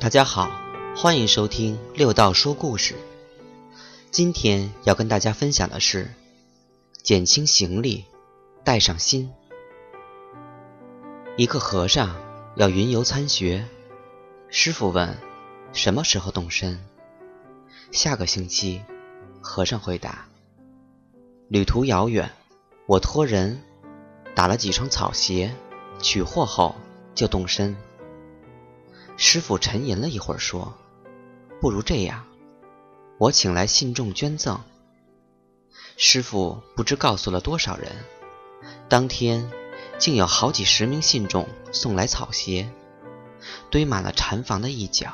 大家好，欢迎收听六道说故事。今天要跟大家分享的是减轻行李，带上心。一个和尚要云游参学，师傅问什么时候动身？下个星期，和尚回答。旅途遥远，我托人打了几双草鞋，取货后就动身。师傅沉吟了一会儿，说：“不如这样，我请来信众捐赠。”师傅不知告诉了多少人，当天竟有好几十名信众送来草鞋，堆满了禅房的一角。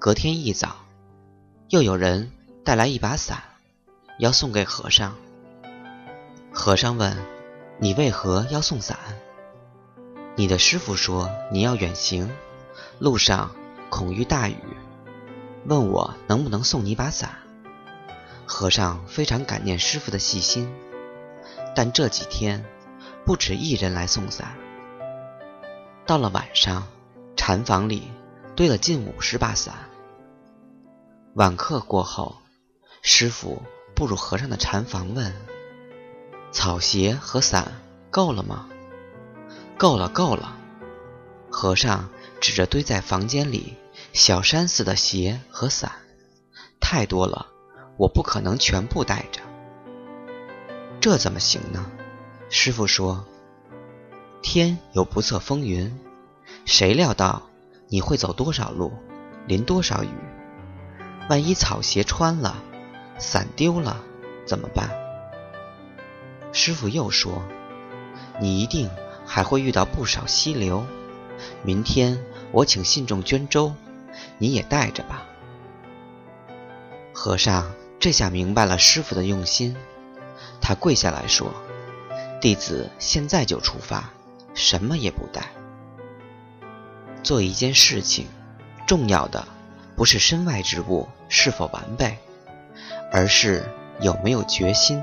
隔天一早，又有人带来一把伞，要送给和尚。和尚问：“你为何要送伞？”你的师傅说你要远行，路上恐遇大雨，问我能不能送你把伞。和尚非常感念师傅的细心，但这几天不止一人来送伞。到了晚上，禅房里堆了近五十把伞。晚课过后，师傅步入和尚的禅房，问：“草鞋和伞够了吗？”够了，够了！和尚指着堆在房间里小山似的鞋和伞，太多了，我不可能全部带着。这怎么行呢？师傅说：“天有不测风云，谁料到你会走多少路，淋多少雨？万一草鞋穿了，伞丢了，怎么办？”师傅又说：“你一定。”还会遇到不少溪流。明天我请信众捐粥，你也带着吧。和尚这下明白了师傅的用心，他跪下来说：“弟子现在就出发，什么也不带。做一件事情，重要的不是身外之物是否完备，而是有没有决心。”